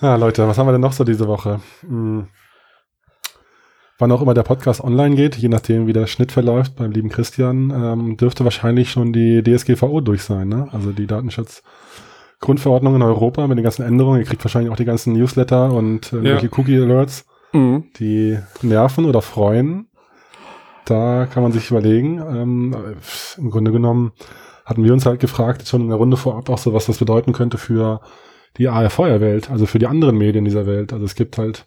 Ja, Leute, was haben wir denn noch so diese Woche? Hm. Wann auch immer der Podcast online geht, je nachdem, wie der Schnitt verläuft beim lieben Christian, ähm, dürfte wahrscheinlich schon die DSGVO durch sein, ne? Also die Datenschutzgrundverordnung in Europa mit den ganzen Änderungen. Ihr kriegt wahrscheinlich auch die ganzen Newsletter und äh, irgendwelche Cookie-Alerts,
Mhm.
die nerven oder freuen. Da kann man sich überlegen. Ähm, Im Grunde genommen hatten wir uns halt gefragt, schon in der Runde vorab auch so, was das bedeuten könnte für die ARV-Welt, also für die anderen Medien dieser Welt. Also es gibt halt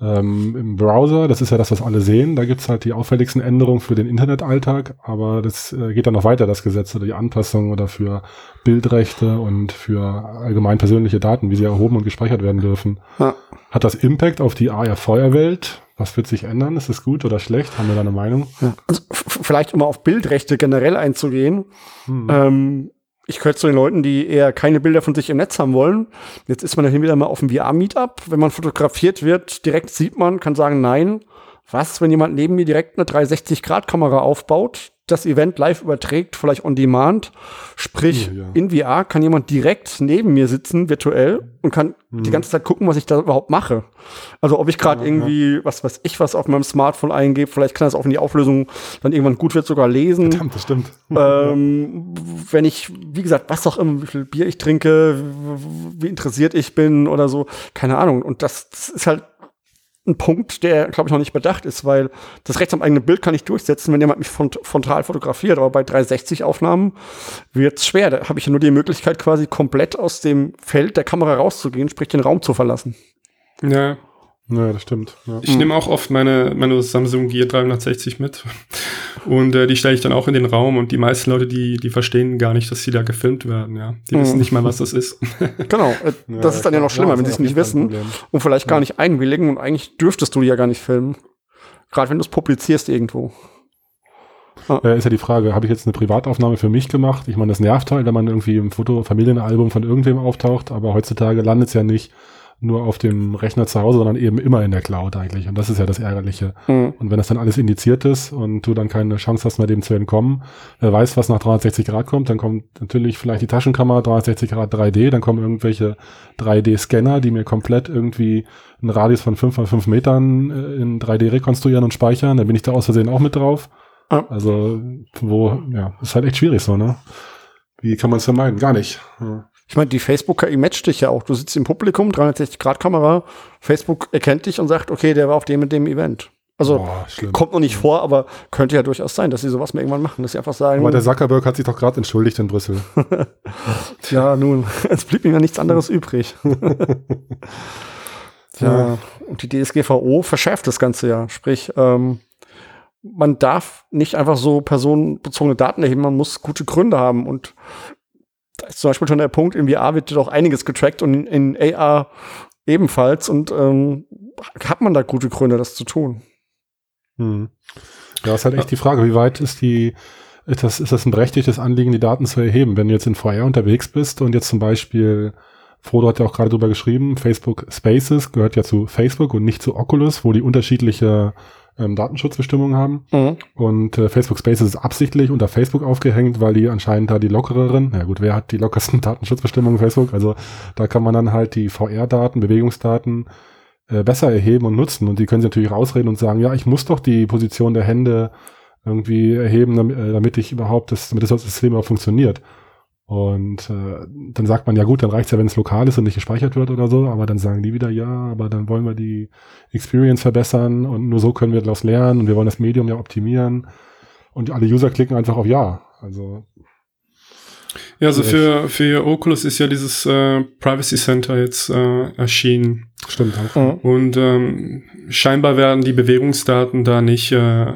ähm, im Browser, das ist ja das, was alle sehen, da gibt's halt die auffälligsten Änderungen für den Internetalltag, aber das äh, geht dann noch weiter, das Gesetz oder die Anpassung oder für Bildrechte und für allgemein persönliche Daten, wie sie erhoben und gespeichert werden dürfen.
Ja.
Hat das Impact auf die AR-Feuerwelt? Was wird sich ändern? Ist es gut oder schlecht? Haben wir da eine Meinung?
Also, f- vielleicht um auf Bildrechte generell einzugehen.
Hm.
Ähm, ich gehöre zu den Leuten, die eher keine Bilder von sich im Netz haben wollen. Jetzt ist man dann wieder mal auf dem VR-Meetup. Wenn man fotografiert wird, direkt sieht man, kann sagen, nein. Was, wenn jemand neben mir direkt eine 360-Grad-Kamera aufbaut, das Event live überträgt, vielleicht on demand, sprich
Ja, ja.
in VR kann jemand direkt neben mir sitzen, virtuell, und kann die ganze Zeit gucken, was ich da überhaupt mache. Also ob ich gerade
Mhm. Ja,
irgendwie, was weiß ich, was auf meinem Smartphone eingebe, vielleicht kann das auch, wenn die Auflösung dann irgendwann gut wird, sogar lesen
Verdammt, das stimmt.
ähm, wenn ich, wie gesagt, was auch immer, wie viel Bier ich trinke, wie interessiert ich bin oder so, keine Ahnung. Und das, das ist halt ein Punkt, der, glaube ich, noch nicht bedacht ist, weil das Recht am eigenen Bild kann ich durchsetzen, wenn jemand mich front frontal fotografiert. Aber bei 360-Aufnahmen wird es schwer. Da habe ich ja nur die Möglichkeit, quasi komplett aus dem Feld der Kamera rauszugehen, sprich den Raum zu verlassen.
Ja,
Ja, das stimmt. Ja.
ich nehme auch oft meine, meine Samsung Gear 360 mit. Und äh, die stelle ich dann auch in den Raum und die meisten Leute, die, die verstehen gar nicht, dass sie da gefilmt werden, ja. Die
Mhm.
wissen nicht mal, was das ist.
Genau, äh, das ist dann ja noch schlimmer, wenn sie es nicht wissen und vielleicht gar nicht einwilligen und eigentlich dürftest du die ja gar nicht filmen. Gerade wenn du es publizierst irgendwo.
Äh, ist ja die Frage, habe ich jetzt eine Privataufnahme für mich gemacht? Ich meine, das nervt halt, wenn man irgendwie im Foto Familienalbum von irgendwem auftaucht, aber heutzutage landet es ja nicht nur auf dem Rechner zu Hause, sondern eben immer in der Cloud eigentlich. Und das ist ja das Ärgerliche.
Mhm.
Und wenn das dann alles indiziert ist und du dann keine Chance hast, mehr dem zu entkommen, wer weiß, was nach 360 Grad kommt, dann kommt natürlich vielleicht die Taschenkamera 360 Grad 3D, dann kommen irgendwelche 3D-Scanner, die mir komplett irgendwie einen Radius von 5 mal 5 Metern äh, in 3D rekonstruieren und speichern, dann bin ich da aus Versehen auch mit drauf.
Ja.
Also, wo, ja, ist halt echt schwierig so, ne? Wie kann man es vermeiden? Gar nicht. Ja.
Ich meine, die Facebook-KI matcht dich ja auch. Du sitzt im Publikum, 360-Grad-Kamera, Facebook erkennt dich und sagt, okay, der war auf dem und dem Event. Also
Boah,
kommt noch nicht vor, aber könnte ja durchaus sein, dass sie sowas mal irgendwann machen, dass sie einfach sagen,
Aber der Zuckerberg hat sich doch gerade entschuldigt in Brüssel.
ja, nun, es blieb ihm ja nichts anderes übrig. ja, und die DSGVO verschärft das Ganze ja. Sprich, ähm, man darf nicht einfach so personenbezogene Daten erheben, man muss gute Gründe haben. Und da ist zum Beispiel schon der Punkt, in VR wird doch einiges getrackt und in, AR ebenfalls. Und ähm, hat man da gute Gründe, das zu tun?
Hm. Ja, ist halt echt die Frage, wie weit ist die, ist das, ist das ein berechtigtes Anliegen, die Daten zu erheben? Wenn du jetzt in VR unterwegs bist und jetzt zum Beispiel, Frodo hat ja auch gerade drüber geschrieben, Facebook Spaces gehört ja zu Facebook und nicht zu Oculus, wo die unterschiedliche ähm, Datenschutzbestimmungen haben.
Mhm.
Und äh, Facebook Spaces ist absichtlich unter Facebook aufgehängt, weil die anscheinend da die lockereren, na gut, wer hat die lockersten Datenschutzbestimmungen Facebook? Also da kann man dann halt die VR-Daten, Bewegungsdaten äh, besser erheben und nutzen. Und die können sie natürlich rausreden und sagen, ja, ich muss doch die Position der Hände irgendwie erheben, damit, äh, damit ich überhaupt das, damit das System überhaupt funktioniert. Und äh, dann sagt man, ja gut, dann reicht's ja, wenn es lokal ist und nicht gespeichert wird oder so, aber dann sagen die wieder, ja, aber dann wollen wir die Experience verbessern und nur so können wir daraus lernen und wir wollen das Medium ja optimieren. Und alle User klicken einfach auf Ja. Also
Ja, also für, für Oculus ist ja dieses äh, Privacy Center jetzt äh, erschienen.
stimmt auch.
Mhm.
Und ähm, scheinbar werden die Bewegungsdaten da nicht, äh,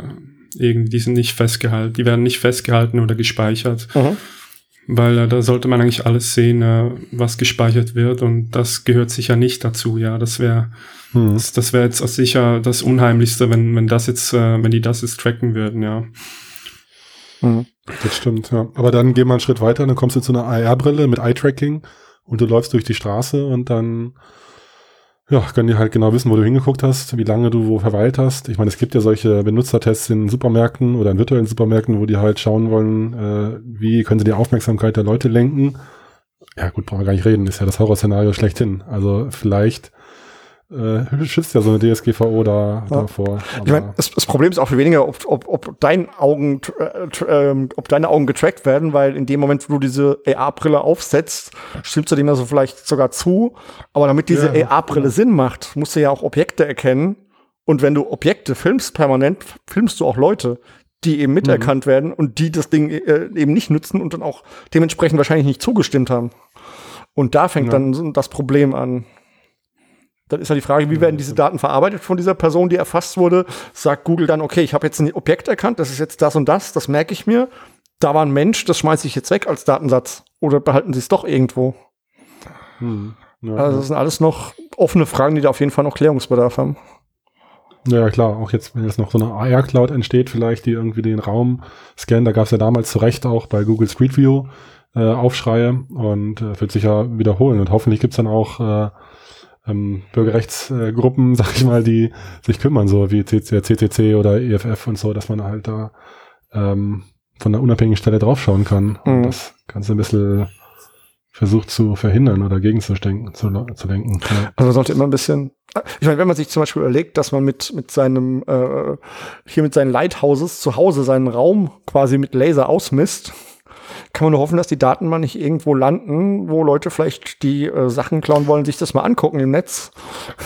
irgendwie, die sind nicht festgehalten, die werden nicht festgehalten oder gespeichert.
Mhm.
Weil äh, da sollte man eigentlich alles sehen, äh, was gespeichert wird und das gehört sicher nicht dazu. Ja, das wäre
Hm.
das, das wäre jetzt sicher das Unheimlichste, wenn wenn das jetzt, äh, wenn die das jetzt tracken würden. Ja,
Mhm.
Das stimmt, ja. Aber dann gehen wir einen Schritt weiter, dann kommst du zu einer AR-Brille mit Eye-Tracking und du läufst durch die Straße und dann ja, können die halt genau wissen, wo du hingeguckt hast, wie lange du wo verweilt hast. Ich meine, es gibt ja solche Benutzertests in Supermärkten oder in virtuellen Supermärkten, wo die halt schauen wollen, äh, wie können sie die Aufmerksamkeit der Leute lenken. Ja, gut, brauchen wir gar nicht reden, ist ja das Horrorszenario schlechthin. Also vielleicht äh, schützt ja so eine DSGVO da ja. davor.
Ich meine, das, das, Problem ist auch viel weniger, ob, ob, ob, dein Augen, äh, äh, ob deine Augen getrackt werden, weil in dem Moment, wo du diese AR-Brille aufsetzt, stimmst du dem also vielleicht sogar zu. Aber damit diese ja, AR-Brille ja. Sinn macht, musst du ja auch Objekte erkennen. Und wenn du Objekte filmst permanent, filmst du auch Leute, die eben miterkannt mhm. werden und die das Ding äh, eben nicht nutzen und dann auch dementsprechend wahrscheinlich nicht zugestimmt haben. Und da fängt dann das Problem an. Dann ist ja die Frage, wie werden diese Daten verarbeitet von dieser Person, die erfasst wurde? Sagt Google dann, okay, ich habe jetzt ein Objekt erkannt, das ist jetzt das und das, das merke ich mir. Da war ein Mensch, das schmeiße ich jetzt weg als Datensatz. Oder behalten sie es doch irgendwo? Hm. Ja, also das sind alles noch offene Fragen, die da auf jeden Fall noch Klärungsbedarf haben.
Ja, klar, auch jetzt, wenn jetzt noch so eine AR-Cloud entsteht, vielleicht, die irgendwie den Raum scannen, da gab es ja damals zu Recht auch bei Google Street View äh, Aufschreie und äh, wird sich ja wiederholen. Und hoffentlich gibt's dann auch äh, ähm, Bürgerrechtsgruppen, sag ich mal, die sich kümmern, so wie CCC oder EFF und so, dass man halt da ähm, von der unabhängigen Stelle draufschauen kann. Mhm. Und das Ganze ein bisschen versucht zu verhindern oder gegenzustinken, zu, zu lenken.
Ja. Also man sollte immer ein bisschen, ich meine, wenn man sich zum Beispiel überlegt, dass man mit, mit seinem, äh, hier mit seinen Lighthouses zu Hause seinen Raum quasi mit Laser ausmisst, kann man nur hoffen, dass die Daten mal nicht irgendwo landen, wo Leute vielleicht die äh, Sachen klauen wollen, sich das mal angucken im Netz.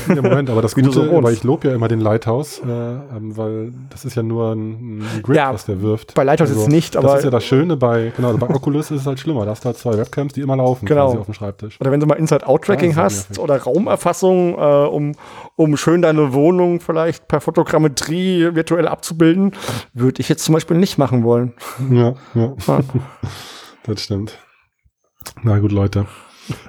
Ja, Moment, aber das Gute, so weil ich lobe ja immer den Lighthouse, äh, ähm, weil das ist ja nur ein, ein Grid, ja, was der wirft.
Bei Lighthouse also, jetzt nicht, aber.
Das ist ja das Schöne bei, genau, also bei Oculus ist es halt schlimmer. Da hast du halt zwei Webcams, die immer laufen,
genau. quasi auf dem Schreibtisch. Oder wenn du mal Inside-Out-Tracking hast oder Raumerfassung, äh, um, um schön deine Wohnung vielleicht per Fotogrammetrie virtuell abzubilden, würde ich jetzt zum Beispiel nicht machen wollen.
Ja, ja. ja. Das stimmt. Na gut, Leute.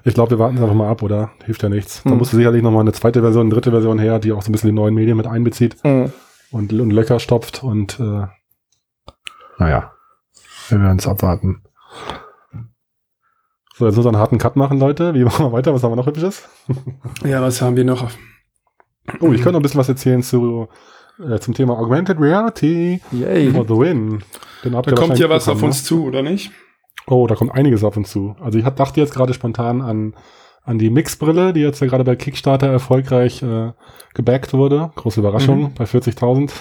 Ich glaube, wir warten es einfach mal ab, oder? Hilft ja nichts. Da hm. muss sicherlich noch mal eine zweite Version, eine dritte Version her, die auch so ein bisschen die neuen Medien mit einbezieht hm. und, und Löcher stopft und äh, naja, wir werden es abwarten. So, jetzt muss wir einen harten Cut machen, Leute. Wie machen wir weiter? Was haben wir noch hübsches?
ja, was haben wir noch?
Oh, ich könnte noch ein bisschen was erzählen zu, äh, zum Thema Augmented Reality
Yay.
for the win.
da kommt ja was auf uns ne? zu, oder nicht?
Oh, da kommt einiges auf uns zu. Also ich hab, dachte jetzt gerade spontan an, an die Mix-Brille, die jetzt ja gerade bei Kickstarter erfolgreich äh, gebackt wurde. Große Überraschung mhm. bei 40.000.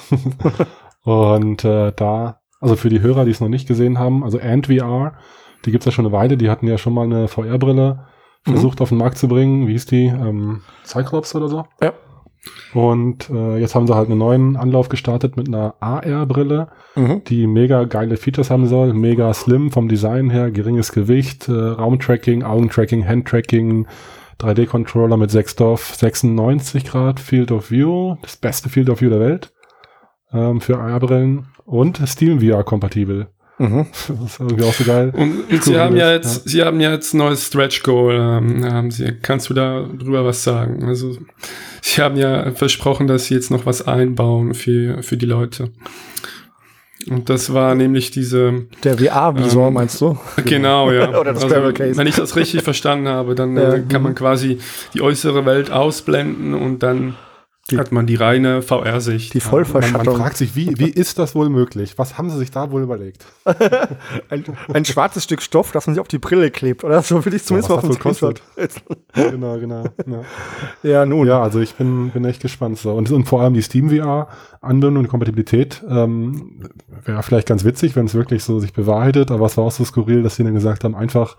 und äh, da, also für die Hörer, die es noch nicht gesehen haben, also Ant VR, die gibt's ja schon eine Weile, die hatten ja schon mal eine VR-Brille mhm. versucht mhm. auf den Markt zu bringen. Wie hieß die? Ähm, Cyclops oder so?
Ja.
Und äh, jetzt haben sie halt einen neuen Anlauf gestartet mit einer AR-Brille, mhm. die mega geile Features haben soll, mega slim vom Design her, geringes Gewicht, äh, Raumtracking, Augentracking, Handtracking, 3D-Controller mit 6 Dorf, 96 Grad Field of View, das beste Field of View der Welt ähm, für AR-Brillen und Steam VR kompatibel. Mhm. Das ist irgendwie auch so geil.
Und Sie haben ja jetzt, ja. Sie haben ja jetzt ein neues Stretch Goal. Ähm, haben Sie, kannst du da drüber was sagen? Also, Sie haben ja versprochen, dass Sie jetzt noch was einbauen für, für die Leute. Und das war nämlich diese.
Der VR-Visor, ähm, meinst du?
Genau, ja. Oder das also, Case. Wenn ich das richtig verstanden habe, dann ja, äh, kann man quasi die äußere Welt ausblenden und dann die, hat man die reine VR-Sicht.
Die Vollverschattung.
Man, man, fragt sich, wie, wie ist das wohl möglich? Was haben sie sich da wohl überlegt?
ein, ein, schwarzes Stück Stoff, das man sich auf die Brille klebt, oder? So will ich zumindest ja,
mal auf kostet. genau, genau. Ja. ja. nun. Ja, also ich bin, bin echt gespannt. So. Und, und vor allem die Steam VR-Anbindung und Kompatibilität ähm, wäre vielleicht ganz witzig, wenn es wirklich so sich bewahrheitet, aber es war auch so skurril, dass sie dann gesagt haben, einfach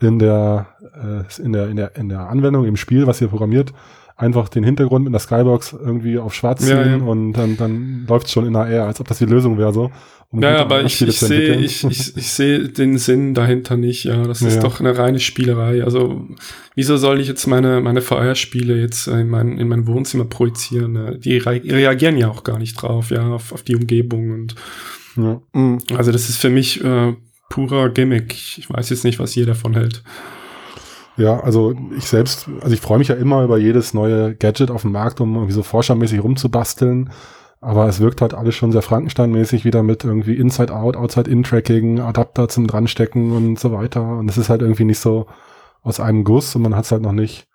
in der, äh, in der, in der, in der Anwendung, im Spiel, was ihr programmiert, einfach den Hintergrund mit einer Skybox irgendwie auf schwarz ziehen ja, ja. und dann, dann läuft es schon in AR, als ob das die Lösung wäre so.
Um ja, aber ich, ich sehe ich, ich, ich seh den Sinn dahinter nicht, ja. Das ist ja. doch eine reine Spielerei. Also wieso soll ich jetzt meine, meine VR-Spiele jetzt in mein, in mein Wohnzimmer projizieren? Ne? Die re reagieren ja auch gar nicht drauf, ja, auf, auf die Umgebung und ja. Also das ist für mich äh, purer Gimmick. Ich weiß jetzt nicht, was ihr davon hält.
Ja, also ich selbst, also ich freue mich ja immer über jedes neue Gadget auf dem Markt, um irgendwie so forschermäßig rumzubasteln. Aber es wirkt halt alles schon sehr Frankenstein-mäßig wieder mit irgendwie Inside-Out, Outside-In-Tracking, Adapter zum Dranstecken und so weiter. Und es ist halt irgendwie nicht so aus einem Guss und man hat es halt noch nicht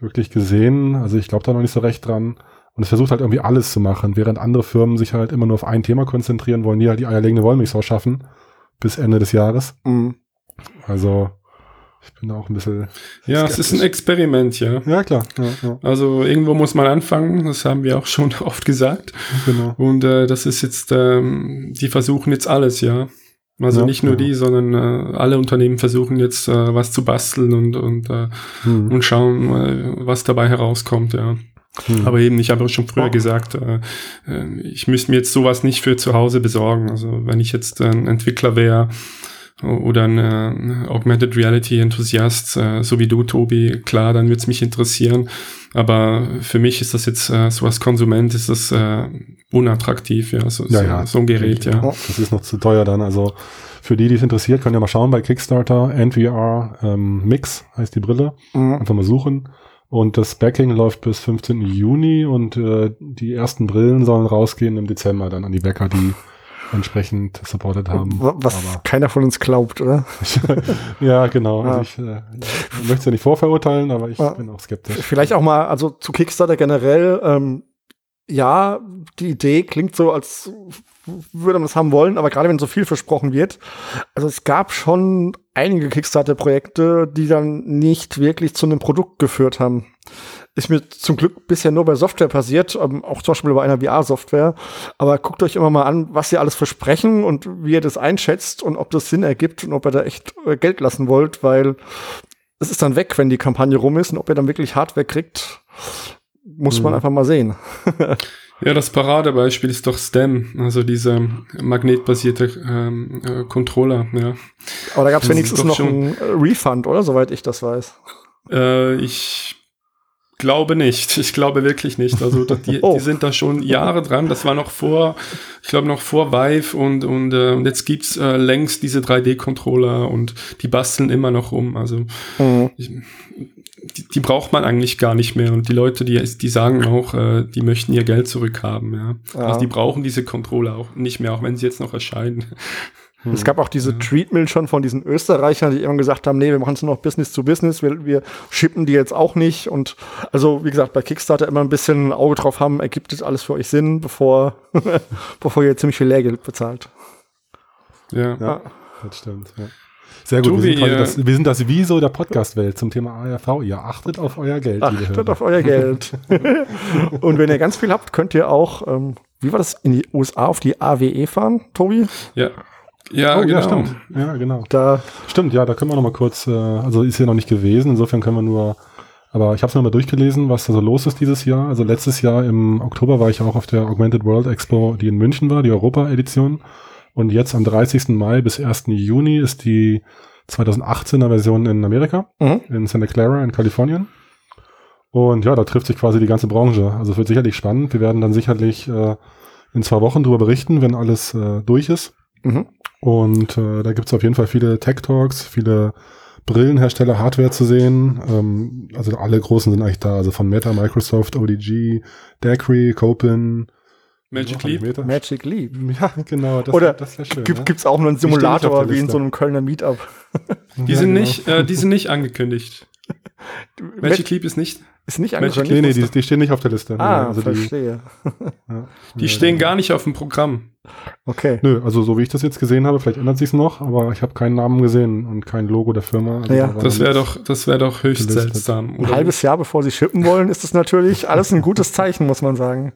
wirklich gesehen. Also ich glaube da noch nicht so recht dran. Und es versucht halt irgendwie alles zu machen, während andere Firmen sich halt immer nur auf ein Thema konzentrieren, wollen die halt die eierlegende Wollmilchsau schaffen bis Ende des Jahres.
Mhm.
Also ich bin da auch ein bisschen.
Ja, skeptisch. es ist ein Experiment, ja.
Ja, klar. Ja,
ja. Also irgendwo muss man anfangen, das haben wir auch schon oft gesagt. Genau. Und äh, das ist jetzt, ähm, die versuchen jetzt alles, ja. Also ja, nicht nur die, sondern äh, alle Unternehmen versuchen jetzt äh, was zu basteln und, und, äh, hm. und schauen, äh, was dabei herauskommt, ja. Hm. Aber eben, ich habe schon früher oh. gesagt, äh, äh, ich müsste mir jetzt sowas nicht für zu Hause besorgen. Also wenn ich jetzt ein Entwickler wäre oder ein Augmented Reality Enthusiast, äh, so wie du, Tobi, klar, dann würde es mich interessieren. Aber für mich ist das jetzt, äh, so als Konsument, ist das äh, unattraktiv, ja, so,
ja, ja.
so, ein Gerät, ja.
Oh, das ist noch zu teuer dann. Also für die, die es interessiert, können ja mal schauen bei Kickstarter, NVR ähm, Mix heißt die Brille. Mhm. Einfach mal suchen. Und das Backing läuft bis 15. Juni und äh, die ersten Brillen sollen rausgehen im Dezember dann an die Bäcker, die entsprechend supported haben.
Was Aber keiner von uns glaubt, oder?
ja, genau. Ja. Also ich äh, möchte es ja nicht vorverurteilen, aber ich ja. bin auch skeptisch.
Vielleicht auch mal, also zu Kickstarter generell, ähm, ja, die Idee klingt so, als würde man das haben wollen, aber gerade wenn so viel versprochen wird. Also es gab schon einige Kickstarter-Projekte, die dann nicht wirklich zu einem Produkt geführt haben. Ist mir zum Glück bisher nur bei Software passiert, ähm, auch zum Beispiel bei einer VR-Software. Aber guckt euch immer mal an, was sie alles versprechen und wie ihr das einschätzt und ob das Sinn ergibt und ob ihr da echt äh, Geld lassen wollt, weil es ist dann weg, wenn die Kampagne rum ist und ob ihr dann wirklich Hardware kriegt, muss mhm. man einfach mal sehen.
Ja, das Paradebeispiel ist doch STEM, also dieser magnetbasierte ähm, äh, Controller. Ja.
Aber da gab es wenigstens noch einen Refund, oder? Soweit ich das weiß.
Äh, ich glaube nicht. Ich glaube wirklich nicht. Also die, oh. die sind da schon Jahre dran. Das war noch vor, ich glaube noch vor Vive und und, äh, und jetzt gibt's äh, längst diese 3D-Controller und die basteln immer noch rum. Also mhm. ich, die, die braucht man eigentlich gar nicht mehr. Und die Leute, die, die sagen auch, äh, die möchten ihr Geld zurückhaben. Ja. ja. Also die brauchen diese Controller auch nicht mehr, auch wenn sie jetzt noch erscheinen.
Hm. Es gab auch diese ja. Treatment schon von diesen Österreichern, die immer gesagt haben, nee, wir machen es nur noch Business zu Business, wir, wir shippen die jetzt auch nicht. Und also, wie gesagt, bei Kickstarter immer ein bisschen ein Auge drauf haben, ergibt das alles für euch Sinn, bevor, bevor ihr ziemlich viel Lehrgeld bezahlt.
Ja, ja. das stimmt. Ja. Sehr gut. wir, sind äh, das, wir sind das Wieso der Podcast-Welt zum Thema ARV. Ihr achtet auf euer Geld.
Achtet auf euer Geld. Und wenn ihr ganz viel habt, könnt ihr auch, ähm, wie war das, in die USA auf die AWE fahren, Tobi?
Ja. Ja,
oh, genau. ja, stimmt. Ja, genau. Da stimmt, ja, da können wir noch mal kurz, äh, also ist hier noch nicht gewesen, insofern können wir nur, aber ich habe es noch mal durchgelesen, was da so los ist dieses Jahr. Also letztes Jahr im Oktober war ich auch auf der Augmented World Expo, die in München war, die Europa-Edition. Und jetzt am 30. Mai bis 1. Juni ist die 2018er Version in Amerika, mhm. in Santa Clara in Kalifornien. Und ja, da trifft sich quasi die ganze Branche. Also es wird sicherlich spannend. Wir werden dann sicherlich äh, in zwei Wochen darüber berichten, wenn alles äh, durch ist. Mhm. Und äh, da gibt es auf jeden Fall viele Tech-Talks, viele Brillenhersteller, Hardware zu sehen. Ähm, also alle großen sind eigentlich da. Also von Meta, Microsoft, ODG, Dacry, Copin,
Magic Leap.
Magic Leap.
Ja, genau.
Das, Oder das schön, gibt es ja? auch nur einen Simulator wie in so einem Kölner Meetup?
Die sind genau. nicht, äh, die sind nicht angekündigt. Magic Leap ist nicht.
Ist nicht
angekündigt? Nee, nee, die, die, stehen nicht auf der Liste.
Ah, also verstehe.
Die, ja, die stehen gar nicht auf dem Programm.
Okay.
Nö, also so wie ich das jetzt gesehen habe, vielleicht ändert sich noch, aber ich habe keinen Namen gesehen und kein Logo der Firma.
Also
ja.
Das wäre doch, das wäre doch höchst gelistet. seltsam.
Ein halbes Jahr bevor sie shippen wollen, ist das natürlich alles ein gutes Zeichen, muss man sagen.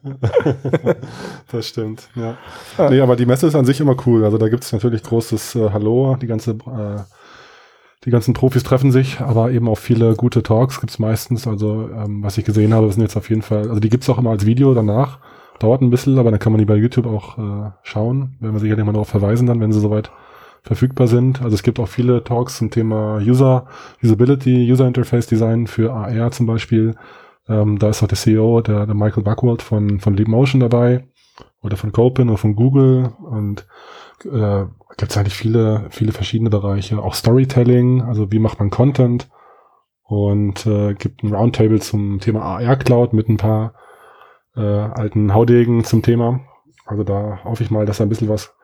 das stimmt, ja. ja. Nee, aber die Messe ist an sich immer cool. Also da gibt es natürlich großes äh, Hallo, die ganze äh, die ganzen Profis treffen sich, aber eben auch viele gute Talks gibt's meistens. Also ähm, was ich gesehen habe, sind jetzt auf jeden Fall, also die gibt's auch immer als Video danach. Dauert ein bisschen, aber dann kann man die bei YouTube auch äh, schauen. Werden wir sicherlich mal darauf verweisen dann, wenn sie soweit verfügbar sind. Also es gibt auch viele Talks zum Thema User, Usability, User Interface Design für AR zum Beispiel. Ähm, da ist auch der CEO, der, der Michael Buckworth von, von Leap Motion dabei oder von Copin oder von Google und äh, gibt es eigentlich viele, viele verschiedene Bereiche. Auch Storytelling, also wie macht man Content und äh, gibt ein Roundtable zum Thema AR Cloud mit ein paar äh, alten Haudegen zum Thema. Also da hoffe ich mal, dass da ein bisschen was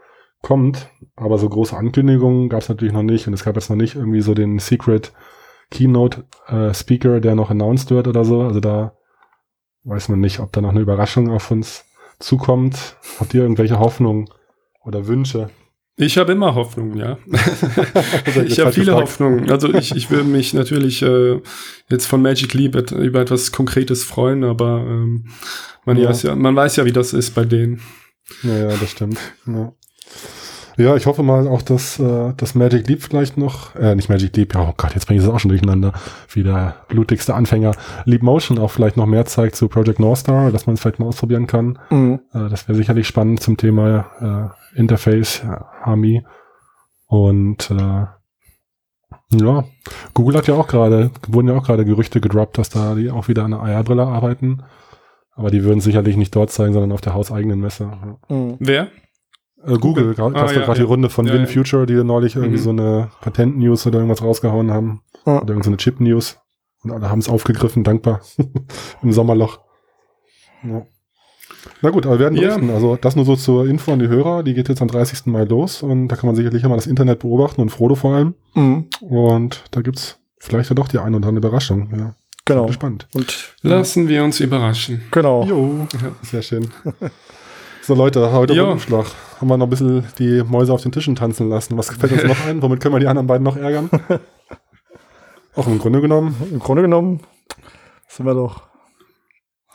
kommt. Aber so große Ankündigungen gab es natürlich noch nicht und es gab jetzt noch nicht irgendwie so den Secret Keynote-Speaker, äh, der noch announced wird oder so. Also da weiß man nicht, ob da noch eine Überraschung auf uns zukommt. Habt ihr irgendwelche Hoffnungen oder Wünsche?
Ich habe immer Hoffnung, ja. ich habe viele Hoffnungen. Also ich, ich würde mich natürlich äh, jetzt von Magic Leap et, über etwas Konkretes freuen, aber ähm, man, ja. Weiß ja, man weiß ja, wie das ist bei denen.
Ja, ja das stimmt. Ja. Ja, ich hoffe mal auch, dass äh, das Magic Leap vielleicht noch, äh, nicht Magic Leap, ja, oh Gott, jetzt bringe ich es auch schon durcheinander, wie der blutigste Anfänger. Leap Motion auch vielleicht noch mehr zeigt zu Project North Star, dass man es vielleicht mal ausprobieren kann. Mhm. Äh, das wäre sicherlich spannend zum Thema äh, Interface, Army. Und äh, ja, Google hat ja auch gerade, wurden ja auch gerade Gerüchte gedroppt, dass da die auch wieder an einer AR-Brille arbeiten. Aber die würden sicherlich nicht dort zeigen, sondern auf der hauseigenen Messe.
Mhm. Wer?
Äh, Google, Google. Ah, ja, gerade ja. die Runde von ja, Win Future, die neulich irgendwie mhm. so eine Patent-News oder irgendwas rausgehauen haben. Oder irgendeine so Chip-News. Und alle haben es aufgegriffen, dankbar. Im Sommerloch. Ja. Na gut, aber wir werden berichten. Also das nur so zur Info an die Hörer. Die geht jetzt am 30. Mai los und da kann man sicherlich immer das Internet beobachten und Frodo vor allem. Mhm. Und da gibt's vielleicht ja doch die eine oder andere Überraschung. Ja.
Genau.
Gespannt.
Und lassen wir uns überraschen.
Genau. Jo. Ja, sehr schön. So Leute, heute jo. Umschlag. Haben wir noch ein bisschen die Mäuse auf den Tischen tanzen lassen. Was fällt uns noch ein? Womit können wir die anderen beiden noch ärgern? Auch im Grunde genommen.
Im Grunde genommen sind wir doch.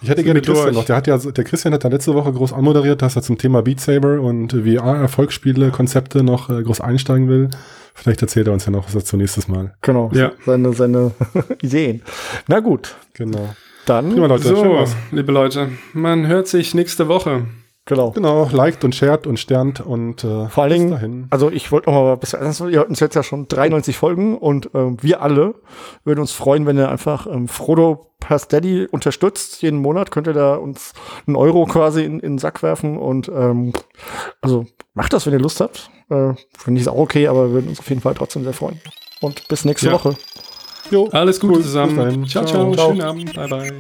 Ich hätte gerne Christian durch. noch. Der hat ja, der Christian hat ja letzte Woche groß anmoderiert, dass er zum Thema Beat Saber und VR-Erfolgsspiele, Konzepte noch äh, groß einsteigen will. Vielleicht erzählt er uns ja noch was dazu nächstes Mal.
Genau. Ja. Seine, seine Ideen. Na gut.
Genau.
Dann. Prima, Leute. So, liebe Leute, man hört sich nächste Woche.
Genau. Genau, liked und shared und sternt und
äh, vor allen Dingen, dahin. also ich wollte noch mal, bis, also ihr habt uns jetzt ja schon 93 Folgen und ähm, wir alle würden uns freuen, wenn ihr einfach ähm, Frodo per Steady unterstützt. Jeden Monat könnt ihr da uns einen Euro quasi in, in den Sack werfen und ähm, also macht das, wenn ihr Lust habt. Äh, Finde ich es auch okay, aber wir würden uns auf jeden Fall trotzdem sehr freuen. Und bis nächste ja. Woche.
Jo, Alles Gute cool. zusammen. Ciao, ciao, ciao. Schönen Abend. Bye, bye.